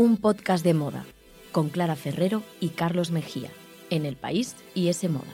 un podcast de moda con Clara Ferrero y Carlos Mejía en El País y ese moda.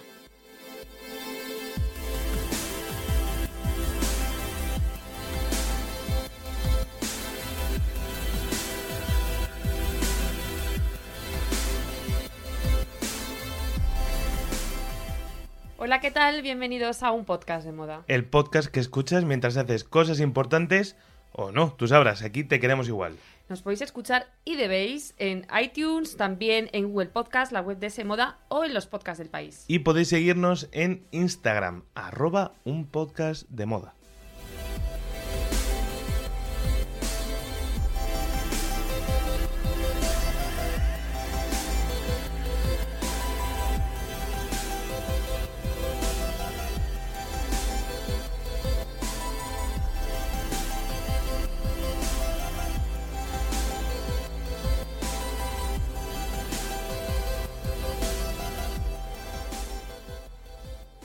Hola, ¿qué tal? Bienvenidos a un podcast de moda. El podcast que escuchas mientras haces cosas importantes o no, tú sabrás, aquí te queremos igual. Nos podéis escuchar y debéis en iTunes, también en Google Podcast, la web de ese moda o en los podcasts del país. Y podéis seguirnos en Instagram, arroba un podcast de moda.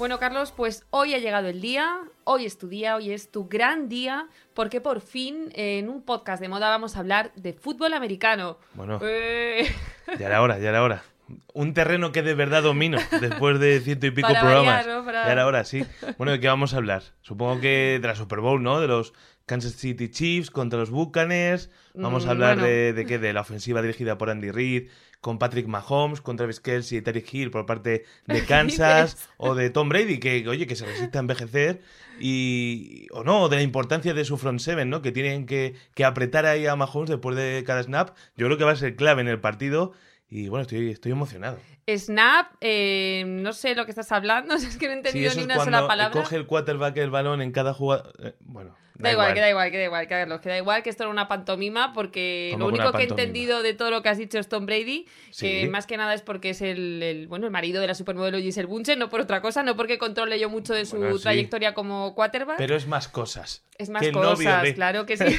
Bueno, Carlos, pues hoy ha llegado el día, hoy es tu día, hoy es tu gran día, porque por fin en un podcast de moda vamos a hablar de fútbol americano. Bueno, Eh, ya era hora, ya era hora. Un terreno que de verdad domino después de ciento y pico Para programas. variar, ¿no? Para- Ya era hora, sí. Bueno, ¿de qué vamos a hablar? Supongo que de la Super Bowl, ¿no? De los Kansas City Chiefs contra los Buccaneers. Vamos Mm, a hablar bueno. de, de qué? De la ofensiva dirigida por Andy Reid, con Patrick Mahomes, con Travis Kelce y Terry Hill por parte de Kansas, o de Tom Brady, que, oye, que se resiste a envejecer, y, o no, de la importancia de su front seven, ¿no? Que tienen que, que apretar ahí a Mahomes después de cada snap. Yo creo que va a ser clave en el partido, y bueno, estoy, estoy emocionado. Snap, eh, no sé lo que estás hablando, es que no he entendido ni una sola palabra. coge el quarterback el balón en cada jugada. eh, bueno, Da igual, que da igual, que da igual, Carlos, que da igual que esto era una pantomima porque ¿Cómo lo único que he entendido de todo lo que has dicho es Tom Brady, que más que nada es porque es el, el, bueno, el marido de la supermodelo Giselle Bunchen, no por otra cosa, no porque controle yo mucho de su Bueno, sí. trayectoria como quarterback. Pero es más cosas. es más que el novio cosas, de- claro que sí.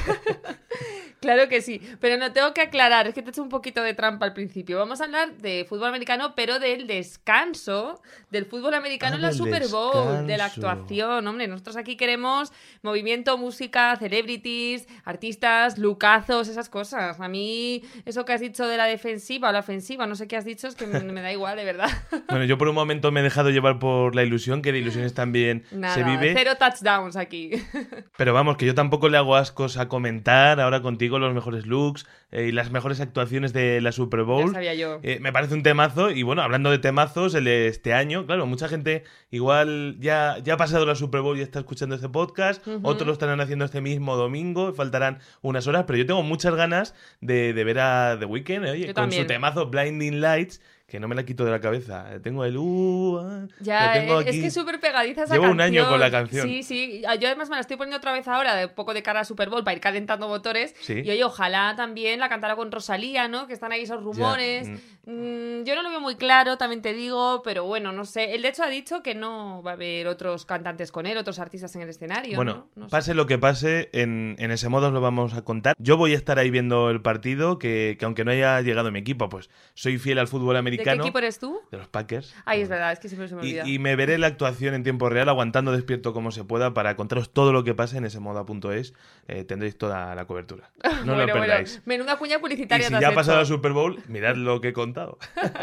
claro que sí. Pero no tengo que aclarar, es que te he hecho un poquito de trampa al principio.Amos a hablar de fútbol americano, pero del descanso del fútbol americano Ah, en la Super Bowl, de la descanso. actuación. Hombre, nosotros aquí queremos movimiento, música, celebrities, artistas, lucazos, esas cosas. A mí, eso que has dicho de la defensiva o la ofensiva, no sé qué has dicho, es que me, me da igual, de verdad. Bueno, yo por un momento me he dejado llevar por la ilusión, que de ilusiones también Nada, se vive. cero touchdowns aquí. Pero vamos, que yo tampoco le hago ascos a comentar ahora contigo los mejores looks eh, y las mejores actuaciones de la Super ya Bowl. sabía yo. Eh, me parece un temazo y bueno, hablando de temazos, el de este año, claro, mucha gente igual ya, ya ha pasado la Super Bowl y está escuchando este podcast, Ujú. otros lo estarán haciendo este mismo domingo, faltarán unas horas, pero yo tengo muchas ganas de, de ver a The Weeknd, eh, oye, Yo con también. su temazo Blinding Lights, que no me la quito de la cabeza. Tengo el uh, ah, Ya, tengo eh, es que es súper pegadiza esa Llevo canción. un año con la canción. Sí, sí. Yo además me la estoy poniendo otra vez ahora, de poco de cara a Super Bowl, para ir calentando motores. Sí. Y oye, ojalá también la cantara con Rosalía, ¿no? Que están ahí esos rumores. mm. Mm, yo no lo veo muy claro, también te digo, pero bueno, no sé. Él de hecho ha dicho que no va a haber otros cantantes con él, otros artistas en el escenario. Bueno, ¿no? No sé. pase lo que pase, en, en ese modo os lo vamos a contar. Yo voy a estar ahí viendo el partido, que, que aunque no haya llegado mi equipo, pues soy fiel al fútbol ¿De qué americano. equipo eres tú? de los Packers. Ay, es verdad, es que siempre se me Y, olvida. y me veré la actuación en tiempo real, aguantando despierto como se pueda, para contaros todo lo que pase en ese moda.es. Eh, tendréis toda la cobertura. No bueno, lo bueno, perdáis. menuda cuña y publicitaria si te has ya ha pasado la Super Bowl, mirad lo que he contado.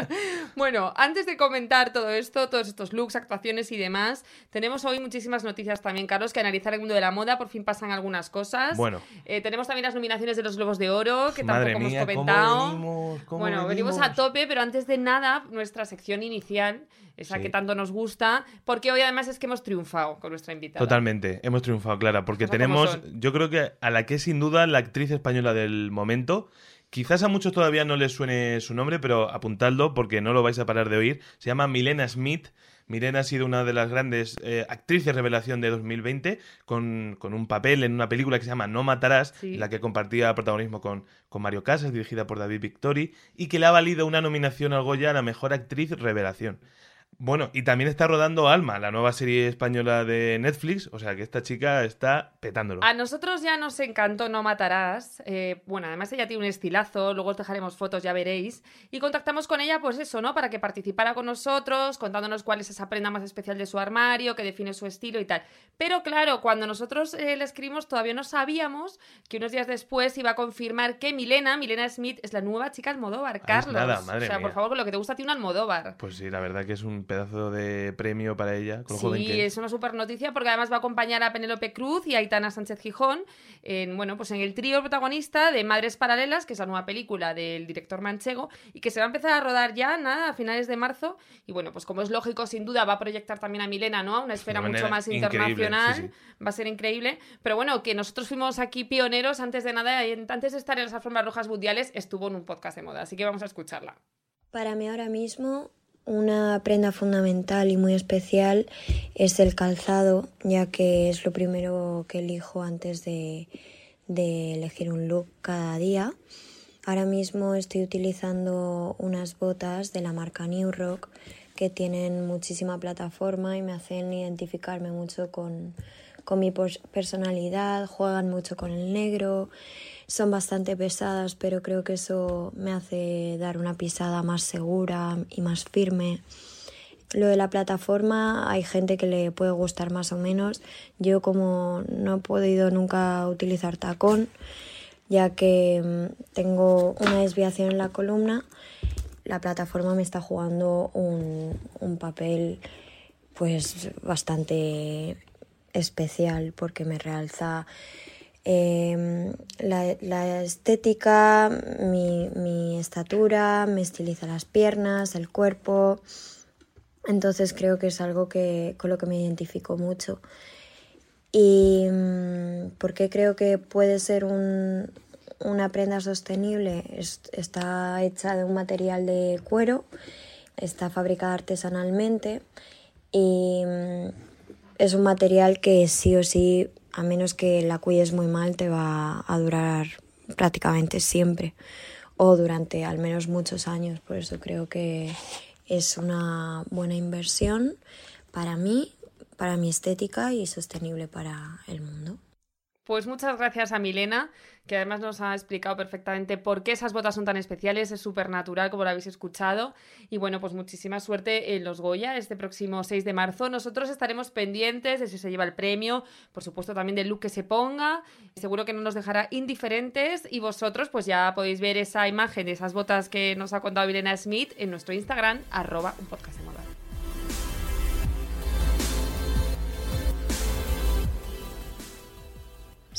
Bueno, antes de comentar todo esto, todos estos looks, actuaciones y demás, tenemos hoy muchísimas noticias también, Carlos, que analizar el mundo de la moda. Por fin pasan algunas cosas. Bueno. Eh, tenemos también las nominaciones de los Globos de Oro, que Madre tampoco mía, hemos ¿cómo comentado. venimos? ¿Cómo bueno, venimos a venimos? tope, pero antes de nada, nuestra sección inicial, esa Sí. que tanto nos gusta, porque hoy además es que hemos triunfado con nuestra invitada. Totalmente, hemos triunfado, Clara, porque tenemos, yo creo que a la que es sin duda la actriz española del momento. Quizás a muchos todavía no les suene su nombre, pero apuntadlo porque no lo vais a parar de oír. Se llama Milena Smith. Milena ha sido una de las grandes eh, actrices revelación de 2020, con, con un papel en una película que se llama No Matarás, Sí. en la que compartía protagonismo con, con Mario Casas, dirigida por David Victori, y que le ha valido una nominación al Goya a la mejor actriz revelación. Bueno, y también está rodando Alma, la nueva serie española de Netflix, o sea que esta chica está petándolo. A nosotros ya nos encantó No Matarás. Eh, bueno, además ella tiene un estilazo, luego os dejaremos fotos, ya veréis. Y contactamos con ella, pues eso, ¿no? Para que participara con nosotros, contándonos cuál es esa prenda más especial de su armario, que define su estilo y tal. Pero claro, cuando nosotros eh, le escribimos, todavía no sabíamos que unos días después iba a confirmar que Milena, Milena Smith, es la nueva chica Almodóvar, Carlos. nada, madre o sea, por favor, con lo que te gusta a ti un Almodóvar. Pues sí, la verdad que es un pedazo de premio para ella, con lo Sí, joven que es una super noticia porque además va a acompañar a Penélope Cruz y a Aitana Sánchez Gijón en, bueno, pues en el trío protagonista de Madres Paralelas, que es la nueva película del director manchego y que se va a empezar a rodar ya, nada, a finales de marzo. Y bueno, pues como es lógico, sin duda va a proyectar también a Milena, ¿no? A una esfera mucho más internacional. sí, Va a ser increíble. Pero bueno, que nosotros fuimos aquí pioneros antes de nada, antes de estar en las alfombras rojas mundiales, estuvo en un podcast de moda. Así que vamos a escucharla. Para mí ahora mismo una prenda fundamental y muy especial es el calzado, ya que es lo primero que elijo antes de, de elegir un look cada día. Ahora mismo estoy utilizando unas botas de la marca New Rock que tienen muchísima plataforma y me hacen identificarme mucho con, con mi personalidad, juegan mucho con el negro, son bastante pesadas, pero creo que eso me hace dar una pisada más segura y más firme. Lo de la plataforma hay gente que le puede gustar más o menos. Yo como no he podido nunca utilizar tacón, ya que mm, tengo una desviación en la columna, la plataforma me está jugando un, un papel pues bastante especial porque me realza eh, la, la estética, mi, mi estatura, me estiliza las piernas, el cuerpo. Entonces creo que es algo que, con lo que me identifico mucho. ¿Y mm, por qué creo que puede ser un- una prenda sostenible? Es- está hecha de un material de cuero, está fabricada artesanalmente y mm, es un material que sí o sí, a menos que la cuides muy mal, te va a durar prácticamente siempre o durante al menos muchos años. Por eso creo que es una buena inversión para mí, para mi estética y sostenible para el mundo. Pues muchas gracias a Milena, que además nos ha explicado perfectamente por qué esas botas son tan especiales, es súper natural, como lo habéis escuchado. Y bueno, pues muchísima suerte en los Goya este próximo 6 de marzo. Nosotros estaremos pendientes de si se lleva el premio, por supuesto también del look que se ponga. Seguro que no nos dejará indiferentes y vosotros pues ya podéis ver esa imagen de esas botas que nos ha contado Milena Smith en nuestro Instagram, arroba un podcast de.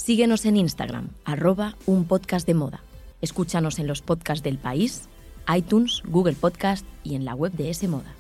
Síguenos en Instagram, arroba un podcast de moda. Escúchanos en los podcasts del país, iTunes, Google Podcast y en la web de S Moda.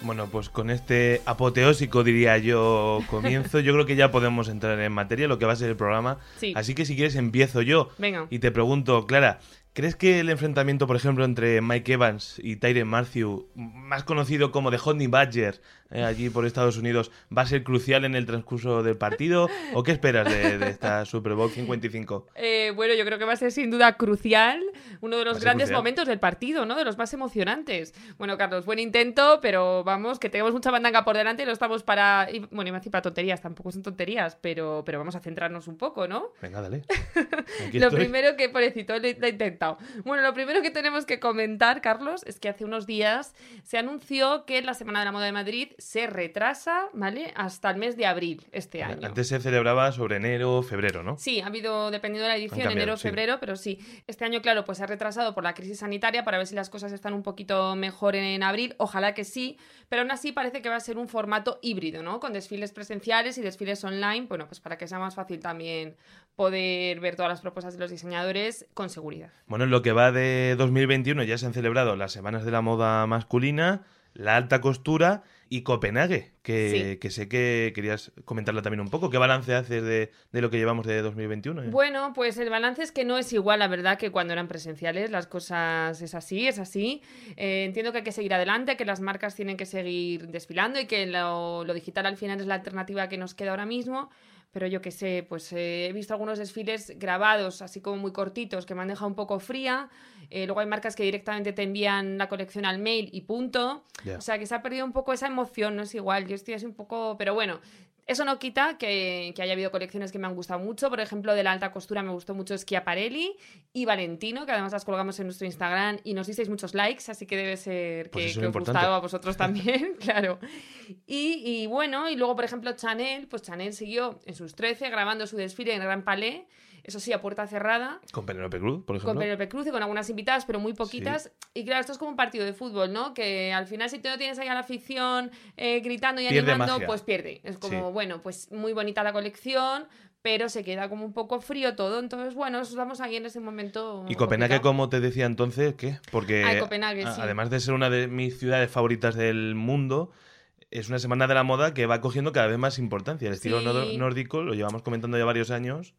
Bueno, pues con este apoteósico, diría yo, comienzo, yo creo que ya podemos entrar en materia, lo que va a ser el programa. Sí. Así que si quieres empiezo yo. Venga. Y te pregunto, Clara, ¿crees que el enfrentamiento, por ejemplo, entre Mike Evans y Tyron Matthew, más conocido como The Honey Badger, eh, allí por Estados Unidos, va a ser crucial en el transcurso del partido? ¿O qué esperas de, de esta Super Bowl 55? Eh, bueno, yo creo que va a ser sin duda crucial, uno de los grandes crucial. momentos del partido, ¿no? De los más emocionantes. Bueno, Carlos, buen intento, pero vamos, que tenemos mucha bandanga por delante y no estamos para. y, bueno, iba a decir para tonterías, tampoco son tonterías, pero, pero vamos a centrarnos un poco, ¿no? Venga, dale. Lo primero que, pobrecito, lo he Bueno, lo primero que tenemos que comentar, Carlos, es que hace unos días se anunció que la Semana de la Moda de Madrid se retrasa, ¿vale? Hasta el mes de abril este año. Antes se celebraba sobre enero, febrero, ¿no? Sí, ha habido, dependiendo de la edición, cambiado, enero, sí. febrero, pero sí. Este año, claro, pues se ha retrasado por la crisis sanitaria para ver si las cosas están un poquito mejor en abril. Ojalá que sí, pero aún así parece que va a ser un formato híbrido, ¿no? Con desfiles presenciales y desfiles online, bueno, pues para que sea más fácil también poder ver todas las propuestas de los diseñadores con seguridad. Bueno, en lo que va de 2021 ya se han celebrado las semanas de la moda masculina, la alta costura y Copenhague, que, Sí. que sé que querías comentarla también un poco. ¿Qué balance haces de, de lo que llevamos de 2021? eh? Bueno, pues el balance es que no es igual, la verdad, que cuando eran presenciales. Las cosas es así, es así. Eh, entiendo que hay que seguir adelante, que las marcas tienen que seguir desfilando y que lo, lo digital al final es la alternativa que nos queda ahora mismo. Pero yo que sé, pues eh, he visto algunos desfiles grabados, así como muy cortitos, que me han dejado un poco fría. Eh, luego hay marcas que directamente te envían la colección al mail y punto. O sea, que se ha perdido un poco esa emoción, no es igual. Yo estoy así un poco. Pero bueno, eso no quita que, que haya habido colecciones que me han gustado mucho. Por ejemplo, de la alta costura me gustó mucho Schiaparelli y Valentino, que además las colgamos en nuestro Instagram y nos disteis muchos likes, así que debe ser Pues que, que os gustaba a vosotros también, claro. Y, y bueno, y luego, por ejemplo, Chanel, pues Chanel siguió en sus 13 grabando su desfile en Gran Palais, eso sí, a puerta cerrada, Con Penélope Cruz, por ejemplo. con Penélope Cruz y con algunas invitadas, pero muy poquitas. Y claro, esto es como un partido de fútbol, ¿no? Que al final si tú no tienes ahí a la afición eh, gritando y Pierde animando, magia. pues pierde. Es como, Sí. bueno, pues muy bonita la colección, pero se queda como un poco frío todo. Entonces, bueno, estamos aquí en ese momento. Y Copenhague, complicado. como te decía entonces, ¿qué? Porque Copenhague, a- sí. además de ser una de mis ciudades favoritas del mundo, es una semana de la moda que va cogiendo cada vez más importancia. El estilo Sí. nórdico lo llevamos comentando ya varios años.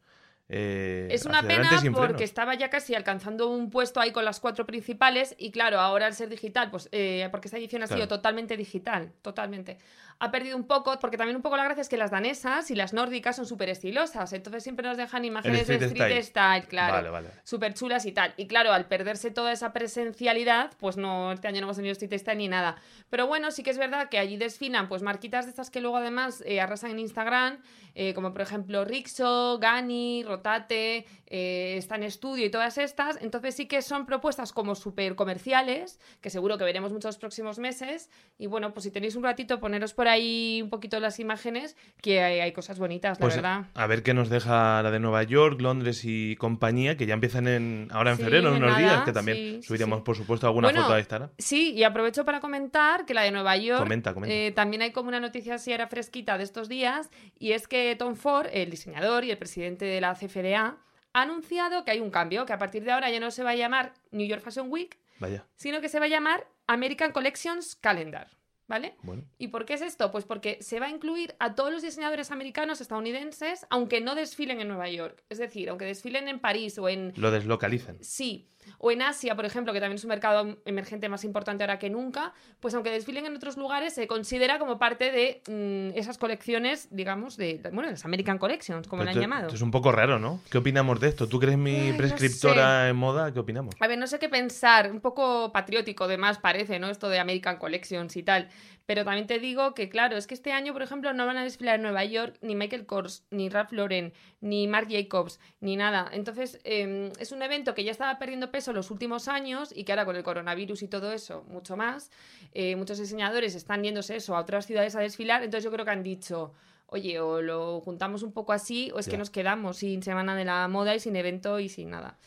Eh, Es una pena porque estaba ya casi alcanzando un puesto ahí con las cuatro principales y claro, ahora al ser digital, pues eh, porque esta edición ha sido totalmente digital, totalmente. Ha perdido un poco, porque también un poco la gracia es que las danesas y las nórdicas son súper estilosas, entonces siempre nos dejan imágenes de street style. style, claro. Vale, vale. Súper chulas y tal. Y claro, al perderse toda esa presencialidad, pues no, este año no hemos tenido street style ni nada. Pero bueno, sí que es verdad que allí desfilan pues marquitas de estas que luego además eh, arrasan en Instagram, eh, como por ejemplo Rixo, Gani, Rotate, eh, está en estudio y todas estas. Entonces sí que son propuestas como súper comerciales, que seguro que veremos muchos próximos meses. Y bueno, pues si tenéis un ratito, poneros por ahí un poquito las imágenes, que hay, hay cosas bonitas, la Pues verdad. a ver qué nos deja la de Nueva York, Londres y compañía, que ya empiezan en, ahora en Sí, febrero, en unos nada, días, que también sí, sí, subiremos, sí. por supuesto, alguna Bueno, foto a Instagram. Sí, y aprovecho para comentar que la de Nueva York Comenta, comenta. eh, también hay como una noticia así era fresquita de estos días y es que Tom Ford, el diseñador y el presidente de la CFDA, ha anunciado que hay un cambio, que a partir de ahora ya no se va a llamar New York Fashion Week, Vaya, sino que se va a llamar American Collections Calendar, ¿vale? bueno. ¿Y por qué es esto? Pues porque se va a incluir a todos los diseñadores americanos estadounidenses, aunque no desfilen en Nueva York. Es decir, aunque desfilen en París o en, Lo deslocalizan. Sí. O en Asia, por ejemplo, que también es un mercado emergente más importante ahora que nunca, pues aunque desfilen en otros lugares, se considera como parte de mm, esas colecciones, digamos, de, bueno, las American Collections, como le han llamado. esto es un poco raro, ¿no? ¿Qué opinamos de esto? ¿Tú eres mi Ay, no prescriptora en moda? ¿Qué opinamos? A ver, no sé qué pensar, un poco patriótico de más parece, ¿no? Esto de American Collections y tal. Pero también te digo que, claro, es que este año, por ejemplo, no van a desfilar en Nueva York ni Michael Kors, ni Ralph Lauren, ni Marc Jacobs, ni nada. Entonces, eh, es un evento que ya estaba perdiendo peso los últimos años y que ahora con el coronavirus y todo eso, mucho más. eh, muchos diseñadores están yéndose eso a otras ciudades a desfilar. Entonces, yo creo que han dicho. Oye, o lo juntamos un poco así, o es que nos quedamos sin Semana de la Moda y sin evento y sin nada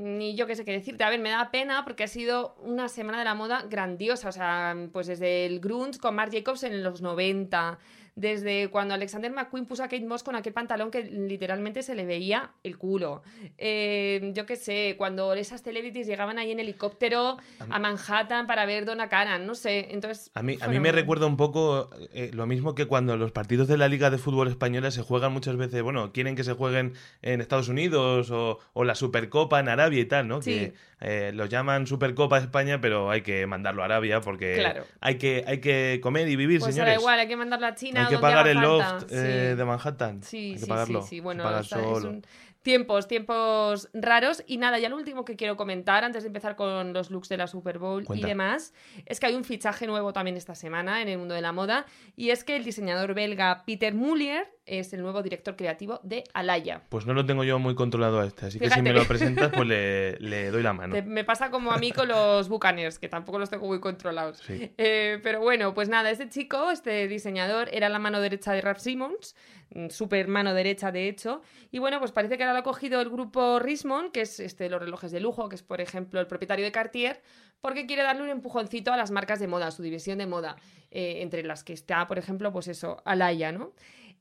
ni yo qué sé qué decirte. A ver, me da pena porque ha sido una semana de la moda grandiosa. O sea, pues desde el grunge con Marc Jacobs en los 90, desde cuando Alexander McQueen puso a Kate Moss con aquel pantalón que literalmente se le veía el culo. Eh, yo qué sé, cuando esas celebrities llegaban ahí en helicóptero a Manhattan para ver Donna Karan, no sé. Entonces, A mí, a mí me recuerda un poco eh, lo mismo que cuando los partidos de la Liga de Fútbol Española se juegan muchas veces, bueno, quieren que se jueguen en Estados Unidos o, o la Supercopa en Arabia y tal, ¿no? Sí. Que eh, lo llaman Supercopa España, pero hay que mandarlo a Arabia porque Claro. hay, que, hay que comer y vivir, Pues señores. da igual, hay que mandarlo a China. Hay que pagar el loft eh, Sí. de Manhattan. Sí, hay que sí, pagarlo. sí, sí. Bueno, está- es un- tiempos, tiempos raros. Y nada, ya lo último que quiero comentar antes de empezar con los looks de la Super Bowl Cuenta. y demás, es que hay un fichaje nuevo también esta semana en el mundo de la moda. Y es que el diseñador belga Peter Mulier es el nuevo director creativo de Alaya. Pues no lo tengo yo muy controlado a este, así que si me lo presentas, pues le, le doy la mano. Te- me pasa como a mí con los Buccaneers, que tampoco los tengo muy controlados. Sí. Eh, pero bueno, pues nada, este chico, este diseñador, era la mano derecha de Ralph Simmons, mm, super mano derecha de hecho, y bueno, pues parece que ahora lo ha cogido el grupo Richmond, que es este, los relojes de lujo, que es por ejemplo el propietario de Cartier, porque quiere darle un empujoncito a las marcas de moda, a su división de moda, eh, entre las que está, por ejemplo, pues eso, Alaya, ¿no?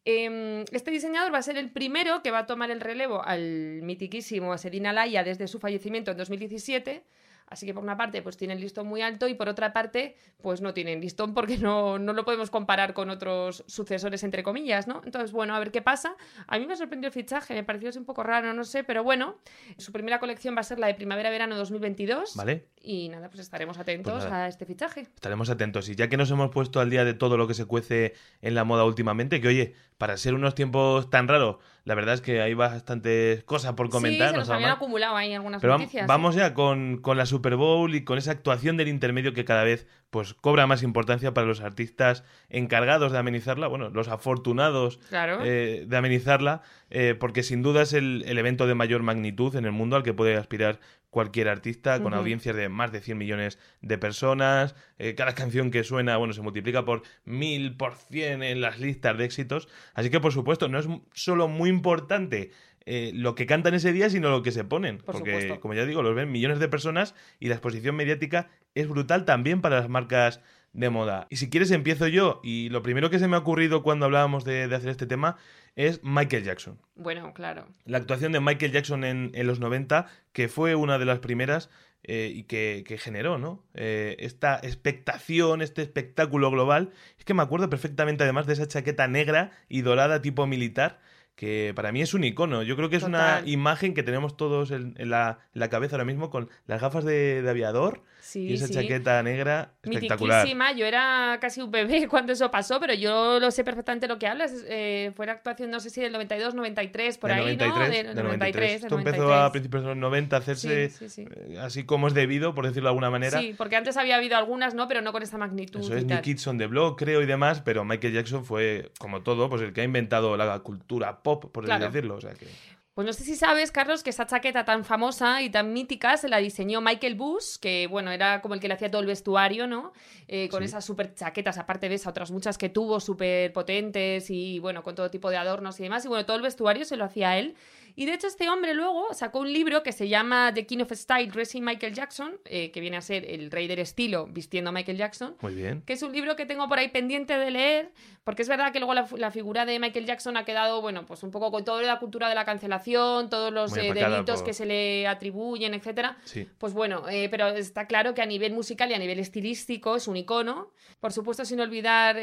Em, Este diseñador va a ser el primero que va a tomar el relevo al mitiquísimo Asedin Alaya desde su fallecimiento en 2017. Así que por una parte, pues tienen listón muy alto y por otra parte, pues no tienen listón porque no, no lo podemos comparar con otros sucesores, entre comillas, ¿no? Entonces, bueno, a ver qué pasa. A mí me sorprendió el fichaje, me pareció un poco raro, no sé, pero bueno, su primera colección va a ser la de primavera-verano 2022. Vale. Y nada, pues estaremos atentos Pues nada. a este fichaje. Estaremos atentos. Y ya que nos hemos puesto al día de todo lo que se cuece en la moda últimamente, que oye, para ser unos tiempos tan raros, la verdad es que hay bastantes cosas por comentar. sí, se no nos habían acumulado ahí algunas Pero noticias. vamos ya con, con la Super Bowl y con esa actuación del intermedio que cada vez pues cobra más importancia para los artistas encargados de amenizarla, bueno, los afortunados Claro. eh, de amenizarla, eh, porque sin duda es el, el evento de mayor magnitud en el mundo al que puede aspirar cualquier artista, con audiencias de más de 100 millones de personas. eh, cada canción que suena, bueno, se multiplica por mil, por cien en las listas de éxitos. Así que, por supuesto, no es solo muy importante eh, lo que cantan ese día, sino lo que se ponen. Por porque, supuesto. como ya digo, los ven millones de personas y la exposición mediática es brutal también para las marcas de moda. Y si quieres empiezo yo, y lo primero que se me ha ocurrido cuando hablábamos de, de hacer este tema es Michael Jackson. Bueno, claro. La actuación de Michael Jackson en, en los 90, que fue una de las primeras eh, y que, que generó, ¿no? Eh, esta expectación, este espectáculo global. Es que me acuerdo perfectamente además de esa chaqueta negra y dorada tipo militar, que para mí es un icono. Yo creo que es una imagen que tenemos todos en, en la, en la cabeza ahora mismo con las gafas de, de aviador Sí, y esa sí. chaqueta negra espectacular. Yo era casi un bebé cuando eso pasó, pero yo lo sé perfectamente lo que hablas. Eh, fue la actuación, no sé si del 92, 93, por Del ahí, 93, ¿no? del Del 93. del Esto empezó 93. a principios de los 90 a hacerse Sí, eh, así como es debido, por decirlo de alguna manera. Sí, porque antes había habido algunas, ¿no? Pero no con esta magnitud. Eso es. New Kids on the Block, creo, y demás, pero Michael Jackson fue, como todo, pues el que ha inventado la cultura pop, por así Claro. decirlo. O sea que... Pues no sé si sabes, Carlos, que esa chaqueta tan famosa y tan mítica se la diseñó Michael Bush, que bueno, era como el que le hacía todo el vestuario, ¿no? Eh, con Sí. esas súper chaquetas, aparte de esas otras muchas que tuvo, súper potentes y bueno, con todo tipo de adornos y demás. Y bueno, todo el vestuario se lo hacía él. Y de hecho este hombre luego sacó un libro que se llama The King of Style Dressing Michael Jackson, eh, que viene a ser el rey del estilo vistiendo a Michael Jackson Muy bien. que es un libro que tengo por ahí pendiente de leer, porque es verdad que luego la, la figura de Michael Jackson ha quedado, bueno, pues un poco con toda la cultura de la cancelación, todos los eh, delitos por- que se le atribuyen, etcétera. Sí. Pues bueno, eh, pero está claro que a nivel musical y a nivel estilístico es un icono. Por supuesto, sin olvidar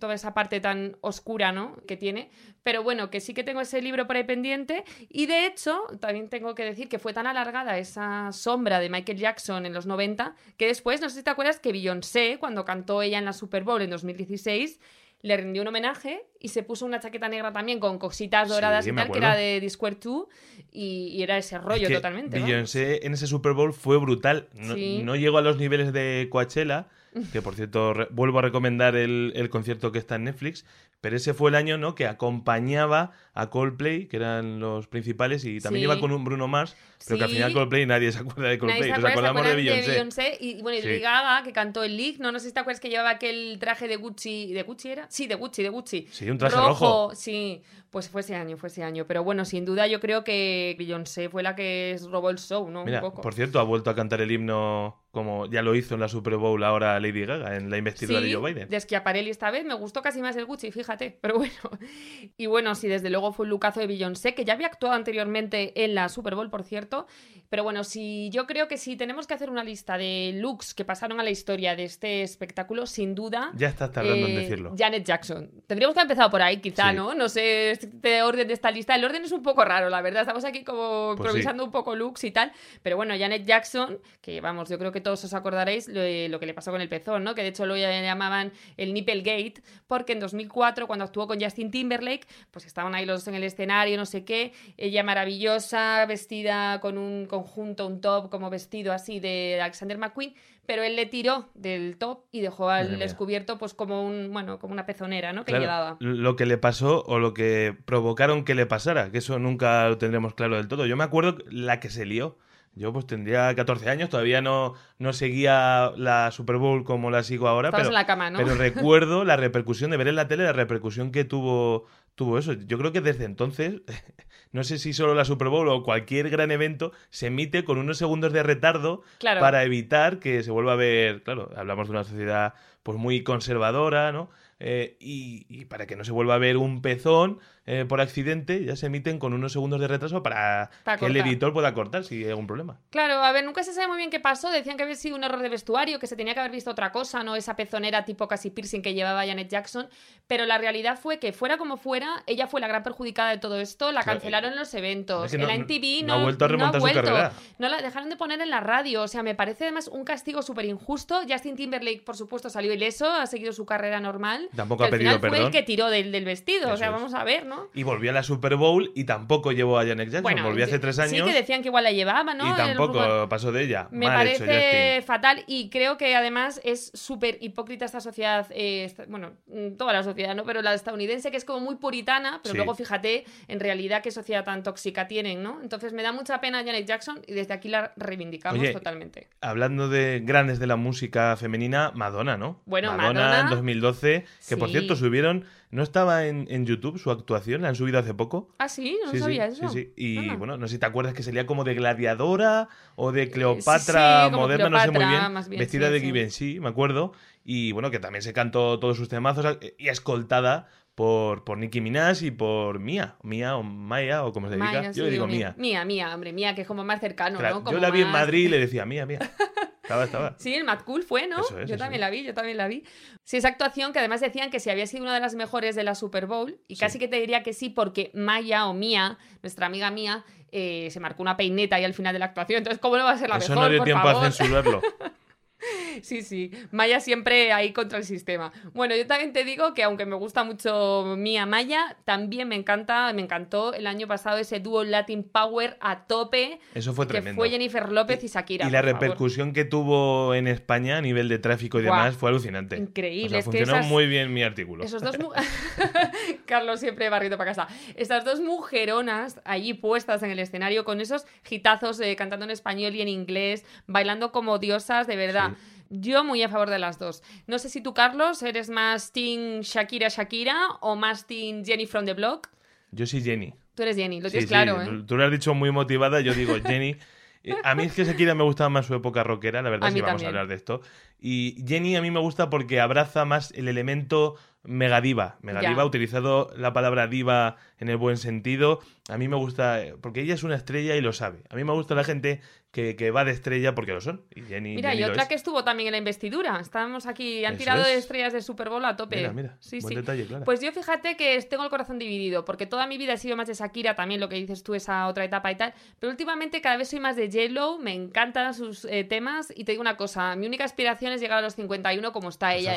toda esa parte tan oscura, ¿no? Que tiene. Pero bueno, que sí que tengo ese libro por ahí pendiente. Y de hecho, también tengo que decir que fue tan alargada esa sombra de Michael Jackson en los 90 que después, no sé si te acuerdas, que Beyoncé, cuando cantó ella en la Super Bowl en 2016, le rindió un homenaje y se puso una chaqueta negra también con cositas Sí, doradas y tal, que era de Discord 2 y, y era ese rollo Es que totalmente. ¿no? Beyoncé en ese Super Bowl fue brutal. No, Sí. no llegó a los niveles de Coachella, que por cierto vuelvo a recomendar el, el concierto que está en Netflix, pero ese fue el año ¿no? que acompañaba a Coldplay, que eran los principales, y también Sí. iba con un Bruno Mars, pero que al final Coldplay nadie se acuerda de Coldplay, nos acuerda, ¿se acordamos de Beyoncé. Beyoncé? Y bueno, y Sí. Gaga, que cantó el League, no, no sé si te acuerdas que llevaba aquel traje de Gucci. ¿De Gucci era? Sí, de Gucci, de Gucci. Sí, un traje rojo. Sí, pues fue ese año, fue ese año. Pero bueno, sin duda yo creo que Beyoncé fue la que robó el show, ¿no? Mira, Un poco. por cierto, ha vuelto a cantar el himno como ya lo hizo en la Super Bowl ahora Lady Gaga, en la investidura Sí, de Joe Biden. de Schiaparelli esta vez me gustó casi más el Gucci, fíjate, pero bueno. Y bueno, sí, desde luego fue un lucazo de Beyoncé, que ya había actuado anteriormente en la Super Bowl, por cierto. Pero bueno, si yo creo que si tenemos que hacer una lista de looks que pasaron a la historia de este espectáculo, sin duda. Ya estás tardando en eh, decirlo. Janet Jackson. Tendríamos que haber empezado por ahí, quizá, Sí. ¿no? No sé este orden de esta lista. El orden es un poco raro, la verdad. Estamos aquí como Pues sí. improvisando un poco looks y tal. Pero bueno, Janet Jackson, que vamos, yo creo que todos os acordaréis lo, lo que le pasó con el pezón, ¿no? Que de hecho lo llamaban el Nipple Gate, porque en 2004, cuando actuó con Justin Timberlake, pues estaban ahí los dos en el escenario, no sé qué. Ella maravillosa, vestida con un conjunto, un top como vestido así de Alexander McQueen, pero él le tiró del top y dejó al Madre mía. descubierto pues como un, bueno, como una pezonera, ¿no? Que Claro, llevaba. lo que le pasó o lo que provocaron que le pasara, que eso nunca lo tendremos claro del todo. Yo me acuerdo la que se lió. Yo pues tendría 14 años, todavía no, no seguía la Super Bowl como la sigo ahora, Estabas pero, en la cama, ¿no? pero recuerdo la repercusión de ver en la tele, la repercusión que tuvo, tuvo eso. Yo creo que desde entonces, no sé si solo la Super Bowl o cualquier gran evento se emite con unos segundos de retardo Claro. para evitar que se vuelva a ver, claro, hablamos de una sociedad pues muy conservadora, ¿no? eh, y, y para que no se vuelva a ver un pezón eh, por accidente, ya se emiten con unos segundos de retraso para, Para que el editor pueda cortar si hay algún problema. Claro, a ver, nunca se sabe muy bien qué pasó. Decían que había sido un error de vestuario, que se tenía que haber visto otra cosa, no esa pezonera tipo casi piercing que llevaba Janet Jackson. Pero la realidad fue que, fuera como fuera, ella fue la gran perjudicada de todo esto. La cancelaron en los eventos. es que en no- la MTV no no, ha vuelto a remontar vuelto. carrera. No la dejaron de poner en la radio. O sea, me parece además un castigo súper injusto. Justin Timberlake, por supuesto, salió ileso, ha seguido su carrera normal. Tampoco ha al pedido final fue perdón. el que tiró del, del vestido. o sea, vamos a ver, ¿no? Y volvió a la Super Bowl y tampoco llevó a Janet Jackson. volvió hace tres años Sí, que decían que igual la llevaba, ¿no? y tampoco pasó de ella. Me Mal hecho, parece Justin. fatal y creo que además es súper hipócrita esta sociedad, eh, esta- bueno, toda la sociedad, ¿no? Pero la estadounidense que es como muy puritana, pero Sí. luego fíjate en realidad qué sociedad tan tóxica tienen, ¿no? Entonces me da mucha pena Janet Jackson y desde aquí la reivindicamos Oye, totalmente. Hablando de grandes de la música femenina, Madonna, ¿no? Bueno, Madonna, Madonna- en 2012, que por cierto subieron, no estaba en, en YouTube su actuación, la han subido hace poco. Ah, sí, no sí, sabía sí, eso. sí. Y bueno, no sé si te acuerdas que salía como de gladiadora o de Cleopatra Eh, como moderna, no sé muy Cleopatra, bien, más bien, vestida de sí. Givenchy, me acuerdo. Y bueno, que también se cantó todos sus temazos y escoltada por, por Nicki Minaj y por Mía, Mía o Maya o como se diga. Maya, Yo le digo Mía. Mía. Mía, hombre, Mía, que es como más cercano, Claro, ¿no? yo la vi en Madrid y le decía Mía, Mía. Estaba, estaba. Sí, el Mad Cool fue, ¿no? Eso es, yo eso también es. la vi, yo también la vi. Sí, esa actuación que además decían que si había sido una de las mejores de la Super Bowl, y Sí. casi que te diría que sí, porque Maya o Mía, nuestra amiga Mía, eh, se marcó una peineta ahí al final de la actuación. Entonces, ¿cómo no va a ser la Eso mejor? no dio por tiempo favor? a censurarlo. Sí, sí. Maya siempre ahí contra el sistema. Bueno, yo también te digo que aunque me gusta mucho Mía Maya, también me encanta, me encantó el año pasado ese dúo Latin Power a tope. Eso fue que tremendo. fue Jennifer López y Shakira. Y la favor. repercusión que tuvo en España a nivel de tráfico y demás fue alucinante. increíble, O sea, es que funcionó esas- muy bien mi artículo. Esos dos Carlos siempre barrido para casa. Estas dos mujeronas allí puestas en el escenario con esos gitazos eh, cantando en español y en inglés, bailando como diosas, de verdad. Yo muy a favor de las dos. No sé si tú, Carlos, eres más Team Shakira Shakira o más Team Jenny from the Block. Yo soy Jenny. Tú eres Jenny, lo Sí, tienes sí, claro, ¿eh? Tú lo has dicho muy motivada, yo digo Jenny. A mí es que Shakira me gustaba más su época rockera, la verdad, si mí vamos también. a hablar de esto. Y Jenny a mí me gusta porque abraza más el elemento megadiva. Megadiva, Ya. ha utilizado la palabra diva en el buen sentido. A mí me gusta, porque ella es una estrella y lo sabe. A mí me gusta la gente que, que va de estrella porque lo son. Y Jenny, Mira, Jenny y otra es. que estuvo también en la investidura. Estábamos aquí, han Eso tirado de es. estrellas de Super Bowl a tope. Mira, mira, Sí, buen sí. detalle. Pues yo fíjate que tengo el corazón dividido, porque toda mi vida he sido más de Shakira, también lo que dices tú, esa otra etapa y tal. Pero últimamente cada vez soy más de J-Lo, me encantan sus eh, temas. Y te digo una cosa, mi única aspiración es llegar a los 51 como está Se ella.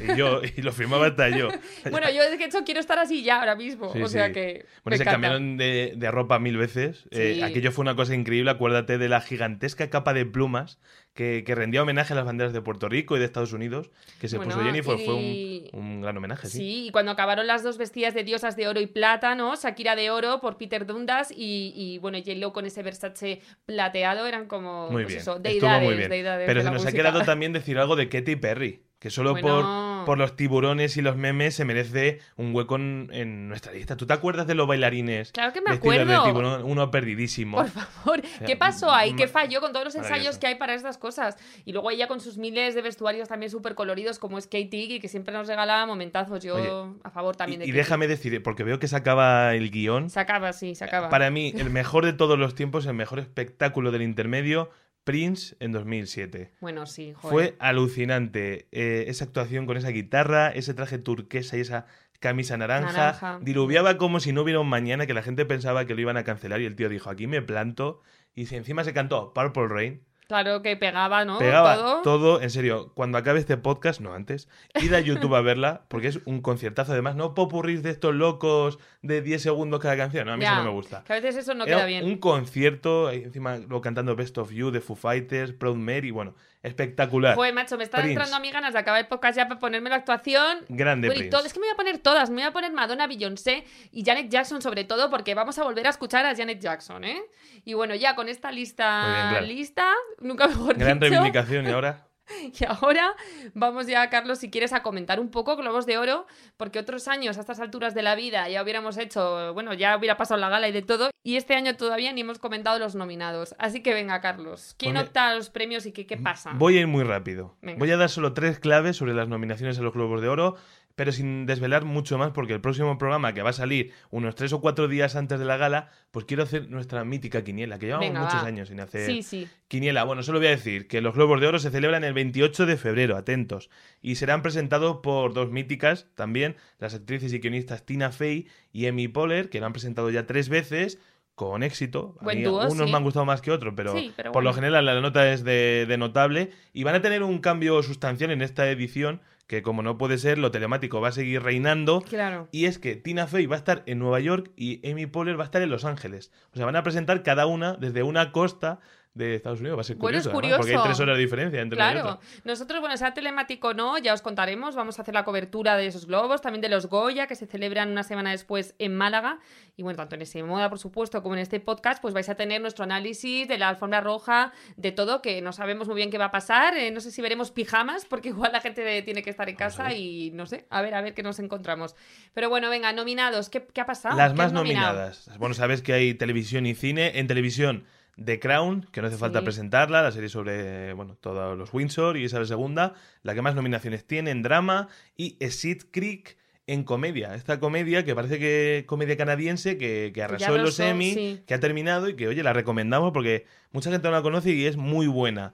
Y yo, y lo firmaba hasta yo. Bueno, yo de hecho quiero estar así ya ahora mismo. Sí, o sea sí. que. Bueno, me se encanta. cambiaron de, de ropa mil veces. Eh, aquello fue una cosa increíble. Acuérdate de la gigantesca capa de plumas que, que rendía homenaje a las banderas de Puerto Rico y de Estados Unidos que se Bueno, puso Jennifer. y- Fue un, un gran homenaje, sí. Sí, y cuando acabaron las dos vestidas de diosas de oro y plata, ¿no? Shakira de oro por Peter Dundas y, y bueno, J-Lo con ese Versace plateado eran como Muy pues bien. eso, Estuvo deidades, muy bien. deidades Pero de se nos ha quedado también decir algo de Katy Perry. Que solo Bueno. por, por los tiburones y los memes se merece un hueco en, en nuestra lista. ¿Tú te acuerdas de los bailarines? Claro que me de acuerdo. tiburón? Uno perdidísimo. Por favor, ¿qué pasó ahí? ¿Qué falló con todos los ensayos que hay para estas cosas? Y luego ella con sus miles de vestuarios también súper coloridos, como es Katie, que siempre nos regala momentazos. Yo Oye, a favor también Y, de y Katie. déjame decir, porque veo que se acaba el guion. Se acaba, sí, se acaba. Para mí, el mejor de todos los tiempos, el mejor espectáculo del intermedio, Prince en 2007. Bueno, sí, joder. Fue alucinante eh, esa actuación con esa guitarra, ese traje turquesa y esa camisa naranja. Naranja. Diluviaba como si no hubiera un mañana que la gente pensaba que lo iban a cancelar y el tío dijo, aquí me planto. Y si encima se cantó Purple Rain, Claro que pegaba, ¿no? pegaba Todo. todo. en serio. Cuando acabe este podcast, no antes, id a YouTube a verla, porque es un conciertazo. Además, no popurrís de estos locos de 10 segundos cada canción. No, a mí Ya, eso no me gusta. Que a veces eso no Era queda bien. un concierto, encima lo cantando Best of You de Foo Fighters, Proud Mary, bueno, espectacular. Joder, macho, me están Prince. entrando a mí ganas de acabar el podcast ya para ponerme la actuación. Grande Bueno, y Prince. todo- es que me voy a poner todas. Me voy a poner Madonna, Beyoncé y Janet Jackson sobre todo, porque vamos a volver a escuchar a Janet Jackson, ¿eh? Y bueno, ya con esta lista bien, claro. lista, nunca mejor Gran dicho. reivindicación y ahora Y ahora vamos ya, Carlos, si quieres, a comentar un poco Globos de Oro, porque otros años, a estas alturas de la vida, ya hubiéramos hecho, bueno, ya hubiera pasado la gala y de todo, y este año todavía ni hemos comentado los nominados. Así que venga, Carlos, ¿quién Pues opta a los premios y qué, qué pasa? voy a ir muy rápido. Venga. Voy a dar solo tres claves sobre las nominaciones a los Globos de Oro. Pero sin desvelar mucho más, porque el próximo programa que va a salir unos tres o cuatro días antes de la gala, pues quiero hacer nuestra mítica quiniela, que llevamos Venga, muchos va. años sin hacer Sí, sí. quiniela. Bueno, solo voy a decir que los Globos de Oro se celebran el 28 de febrero, atentos, y serán presentados por dos míticas también, las actrices y guionistas Tina Fey y Emmy Poehler, que lo han presentado ya tres veces. Con éxito. A Buen mí dúo, unos sí. me han gustado más que otros, pero, Sí, pero por lo general la nota es de, de notable. Y van a tener un cambio sustancial en esta edición, que como no puede ser, lo telemático va a seguir reinando. Claro. Y es que Tina Fey va a estar en Nueva York y Amy Poehler va a estar en Los Ángeles. O sea, van a presentar cada una desde una costa de Estados Unidos. Va a ser Bueno, es curioso, porque hay curioso. tres horas de diferencia entre y Claro, otra. nosotros, bueno, sea telemático o no, ya os contaremos, vamos a hacer la cobertura de esos globos, también de los Goya, que se celebran una semana después en Málaga, y bueno, tanto en ese moda, por supuesto, como en este podcast, pues vais a tener nuestro análisis de la alfombra roja, de todo, que no sabemos muy bien qué va a pasar, eh, no sé si veremos pijamas, porque igual la gente tiene que estar en casa y no sé, a ver, a ver qué nos encontramos. Pero bueno, venga, nominados, ¿qué, qué ha pasado? Las ¿Qué más nominadas. Bueno, sabes que hay televisión y cine. En televisión, The Crown, que no hace falta presentarla, la serie sobre bueno, todos los Windsor y Isabel II, la que más nominaciones tiene en drama, y Seed Creek en comedia. Esta comedia que parece que comedia canadiense, que, que arrasó en los Emmy, sí. que ha terminado y que, oye, la recomendamos porque mucha gente no la conoce y es muy buena.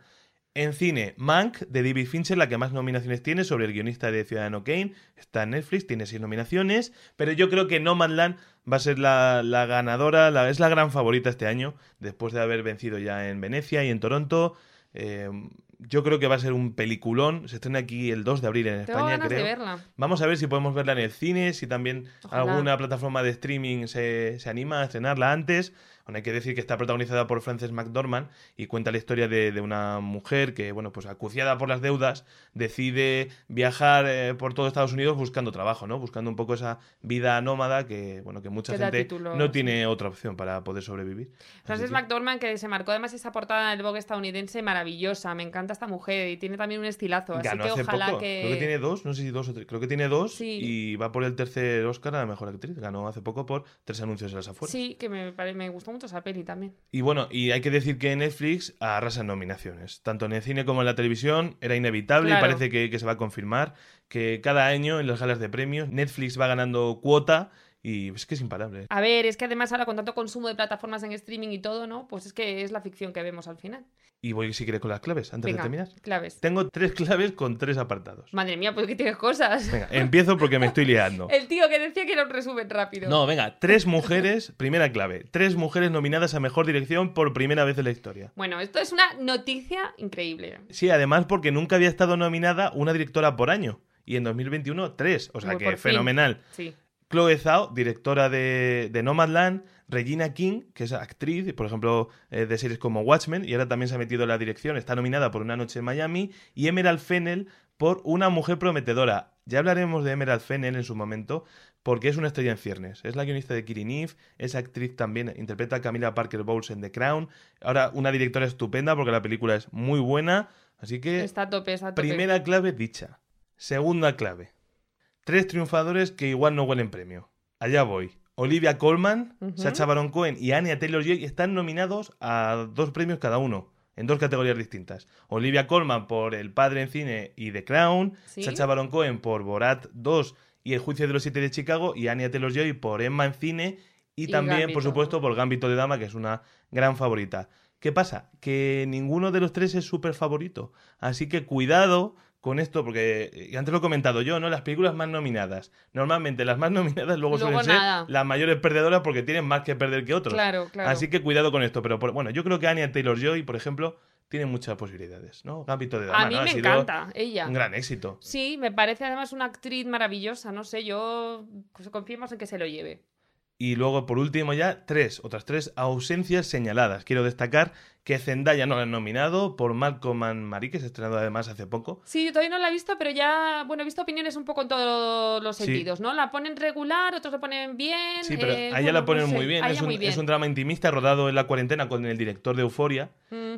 En cine, Mank, de David Fincher, la que más nominaciones tiene sobre el guionista de Ciudadano Kane. Está en Netflix, tiene seis nominaciones. Pero yo creo que Nomadland va a ser la, la ganadora, la- es la gran favorita este año, después de haber vencido ya en Venecia y en Toronto. Eh, yo creo que va a ser un peliculón. Se estrena aquí el 2 de abril en Tengo España, ganas creo. de verla. Vamos a ver si podemos verla en el cine, si también Ojalá. alguna plataforma de streaming se, se anima a estrenarla antes. Bueno, hay que decir que está protagonizada por Frances McDormand y cuenta la historia de, de una mujer que, bueno, pues acuciada por las deudas, decide viajar eh, por todo Estados Unidos buscando trabajo, ¿no? Buscando un poco esa vida nómada que, bueno, que mucha gente título, no sí. tiene otra opción para poder sobrevivir. Frances que- McDormand, que se marcó además esa portada del Vogue estadounidense maravillosa. Me encanta esta mujer y tiene también un estilazo. Así Ganó que hace ojalá poco. que. Creo que tiene dos, no sé si dos o tres. Creo que tiene dos Sí. y va por el tercer Oscar a la mejor actriz. Ganó hace poco por tres anuncios en las afueras. Sí, que me, me gustó mucho esa peli también. Y bueno, y hay que decir que Netflix arrasa en nominaciones. Tanto en el cine como en la televisión era inevitable Claro. y parece que, que se va a confirmar que cada año en las galas de premios Netflix va ganando cuota y es que es imparable. A ver, es que además ahora con tanto consumo de plataformas en streaming y todo, ¿no? Pues es que es la ficción que vemos al final. Y voy si quieres con las claves antes Venga, de terminar. claves. Tengo tres claves con tres apartados. Madre mía, pues que tienes cosas. Venga, empiezo porque me estoy liando. El tío que decía que era un resumen rápido. No, venga, tres mujeres, primera clave, tres mujeres nominadas a mejor dirección por primera vez en la historia. Bueno, esto es una noticia increíble. Sí, además porque nunca había estado nominada una directora por año. Y en 2021, tres. O sea Muy que fenomenal. Sí. Chloe Zhao, directora de, de Nomadland, Regina King, que es actriz, por ejemplo, eh, de series como Watchmen, y ahora también se ha metido en la dirección, está nominada por Una noche en Miami, y Emerald Fennel por Una mujer prometedora. Ya hablaremos de Emerald Fennel en su momento, porque es una estrella en ciernes. Es la guionista de Killing Eve, es actriz también, interpreta a Camila Parker Bowles en The Crown. Ahora, una directora estupenda, porque la película es muy buena, así que... Está a tope, está a tope. Primera clave dicha. Segunda clave. Tres triunfadores que igual no huelen premio. Allá voy. Olivia Colman. Sacha Baron Cohen y Anya Taylor-Joy están nominados a dos premios cada uno, en dos categorías distintas. Olivia Colman por El Padre en Cine y The Crown, Sí. Sacha Baron Cohen por Borat 2 y El Juicio de los Siete de Chicago y Anya Taylor-Joy por Emma en Cine y, Y también, Gambito. por supuesto, por Gambito de Dama, que es una gran favorita. ¿Qué pasa? Que ninguno de los tres es súper favorito. Así que cuidado con esto, porque y antes lo he comentado yo, ¿no? Las películas más nominadas. Normalmente las más nominadas luego, Luego suelen ser las mayores perdedoras porque tienen más que perder que otros. Claro, claro. Así que cuidado con esto. Pero por- bueno, yo creo que Anya Taylor Joy, por ejemplo, tiene muchas posibilidades, ¿no? Gambito de Dama, a mí ¿no? Ha me sido encanta ella. Un gran éxito. Sí, me parece además una actriz maravillosa. No sé, yo pues, confiemos en que se lo lleve. Y luego, por último, ya tres, otras tres ausencias señaladas. Quiero destacar que Zendaya no la han nominado por Malcolm and Marie, que se ha estrenado además hace poco. Sí, yo todavía no la he visto, pero ya, bueno, he visto opiniones un poco en todos los Sí. sentidos, ¿no? La ponen regular, otros la ponen bien. Sí, pero eh, a ella la ponen muy bien. Es ella un, muy bien. es un drama intimista rodado en la cuarentena con el director de Euforia.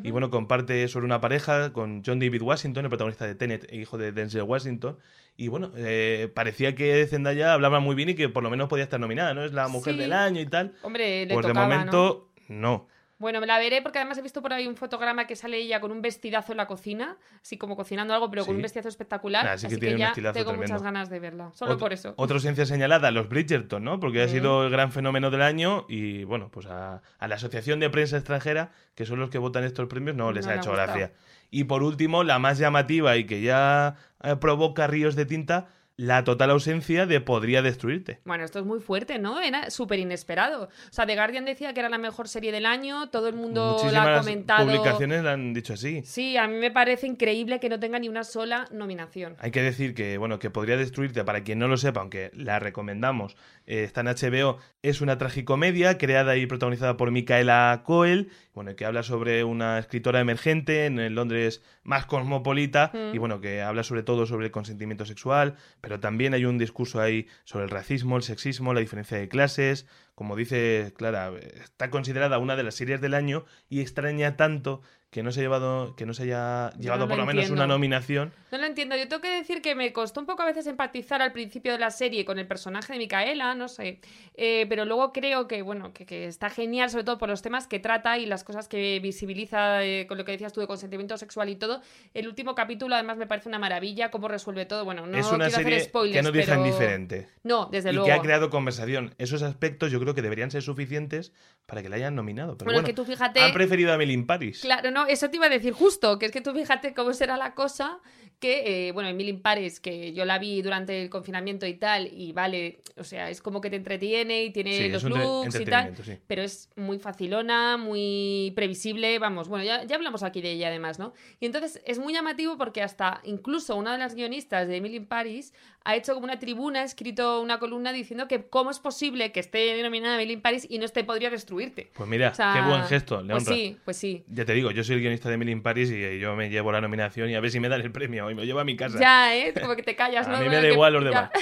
Y bueno, comparte sobre una pareja con John David Washington, el protagonista de Tenet e hijo de Denzel Washington. Y bueno, eh, parecía que Zendaya hablaba muy bien y que por lo menos podía estar nominada, ¿no? Es la mujer Sí. del año y tal. Hombre, le Pues de momento, no. Bueno, me la veré porque además he visto por ahí un fotograma que sale ella con un vestidazo en la cocina, así como cocinando algo, pero con Sí. un vestidazo espectacular. Sí así tiene que ya tengo tremendo. muchas ganas de verla. Solo Ot- por eso. Otra ciencia señalada, los Bridgerton, ¿no? Porque ha sido el gran fenómeno del año y, bueno, pues a, a la Asociación de Prensa Extranjera, que son los que votan estos premios, no les No ha hecho gracia. Y por último, la más llamativa y que ya eh, provoca ríos de tinta, la total ausencia de Podría Destruirte. Bueno, esto es muy fuerte, ¿no? Era súper inesperado. O sea, The Guardian decía que era la mejor serie del año, todo el mundo la ha Muchísimas comentado. publicaciones la han dicho así. Sí, a mí me parece increíble que no tenga ni una sola nominación. Hay que decir que, bueno, que podría destruirte, para quien no lo sepa, aunque la recomendamos, eh, está en HBO, es una tragicomedia creada y protagonizada por Micaela Coel, bueno, que habla sobre una escritora emergente en el Londres más cosmopolita, Mm. y bueno, que habla sobre todo sobre el consentimiento sexual, pero también hay un discurso ahí sobre el racismo, el sexismo, la diferencia de clases. Como dice Clara, está considerada una de las series del año y extraña tanto que no se, ha llevado, que no se haya llevado no por lo lo menos entiendo. una nominación. No lo entiendo. Yo tengo que decir que me costó un poco a veces empatizar al principio de la serie con el personaje de Micaela, no sé. Eh, pero luego creo que, bueno, que, que está genial, sobre todo por los temas que trata y las cosas que visibiliza, eh, con lo que decías tú de consentimiento sexual y todo. El último capítulo, además, me parece una maravilla, cómo resuelve todo. Bueno, no es una quiero serie hacer spoilers, que no deja pero- indiferente. No, desde y luego. que ha creado conversación. Esos aspectos yo creo que deberían ser suficientes para que la hayan nominado. Pero Bueno, bueno, es que tú fíjate- han preferido a Emily in Paris. Claro, no, eso te iba a decir justo, que es que tú fíjate cómo será la cosa, que, eh, bueno, Emily in Paris, que yo la vi durante el confinamiento y tal, y vale, o sea, es como que te entretiene y tiene Sí, los looks y tal, sí. pero es muy facilona, muy previsible, vamos, bueno, ya, ya hablamos aquí de ella además, ¿no? Y entonces es muy llamativo porque hasta incluso una de las guionistas de Emily in Paris ha hecho como una tribuna, ha escrito una columna diciendo que cómo es posible que esté denominada Emily in Paris y no esté podría destruirte. Pues mira, O sea, qué buen gesto, le Pues sí, pues sí. Ya te digo, yo soy el guionista de Emily in Paris y eh, yo me llevo la nominación y a ver si me dan el premio y me lo llevo a mi casa. Ya, ¿eh? Como que te callas, a ¿no? mí me da que- igual los ya. demás.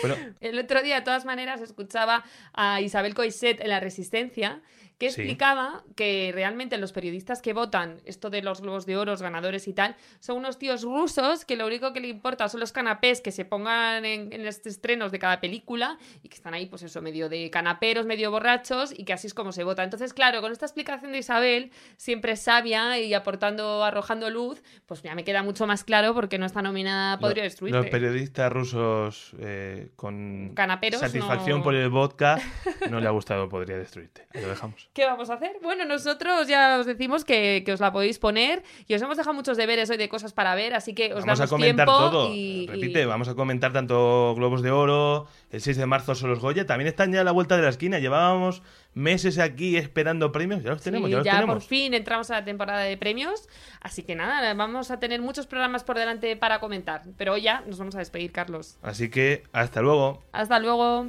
Bueno, El otro día, de todas maneras, escuchaba a Isabel Coixet en La Resistencia que Sí. explicaba que realmente los periodistas que votan esto de los globos de oro, los ganadores y tal, son unos tíos rusos que lo único que le importa son los canapés que se pongan en, en los estrenos de cada película y que están ahí, pues eso, medio de canaperos, medio borrachos y que así es como se vota. Entonces, claro, con esta explicación de Isabel, siempre sabia y aportando, arrojando luz, pues ya me queda mucho más claro porque no está nominada Podría lo- Destruirte. Los periodistas rusos eh, con Canaperos, satisfacción no- por el vodka no le ha gustado Podría Destruirte. Ahí lo dejamos. ¿Qué vamos a hacer? Bueno, nosotros ya os decimos que, que os la podéis poner y os hemos dejado muchos deberes hoy de cosas para ver, así que os Vamos a damos comentar tiempo todo. y, Repite, y- vamos a comentar tanto Globos de Oro, el 6 de marzo son los Goya, también están ya a la vuelta de la esquina. Llevábamos meses aquí esperando premios, ya los tenemos, Sí, ya los ya por fin entramos a la temporada de premios, así que nada, vamos a tener muchos programas por delante para comentar, pero hoy ya nos vamos a despedir, Carlos. Así que hasta luego. Hasta luego.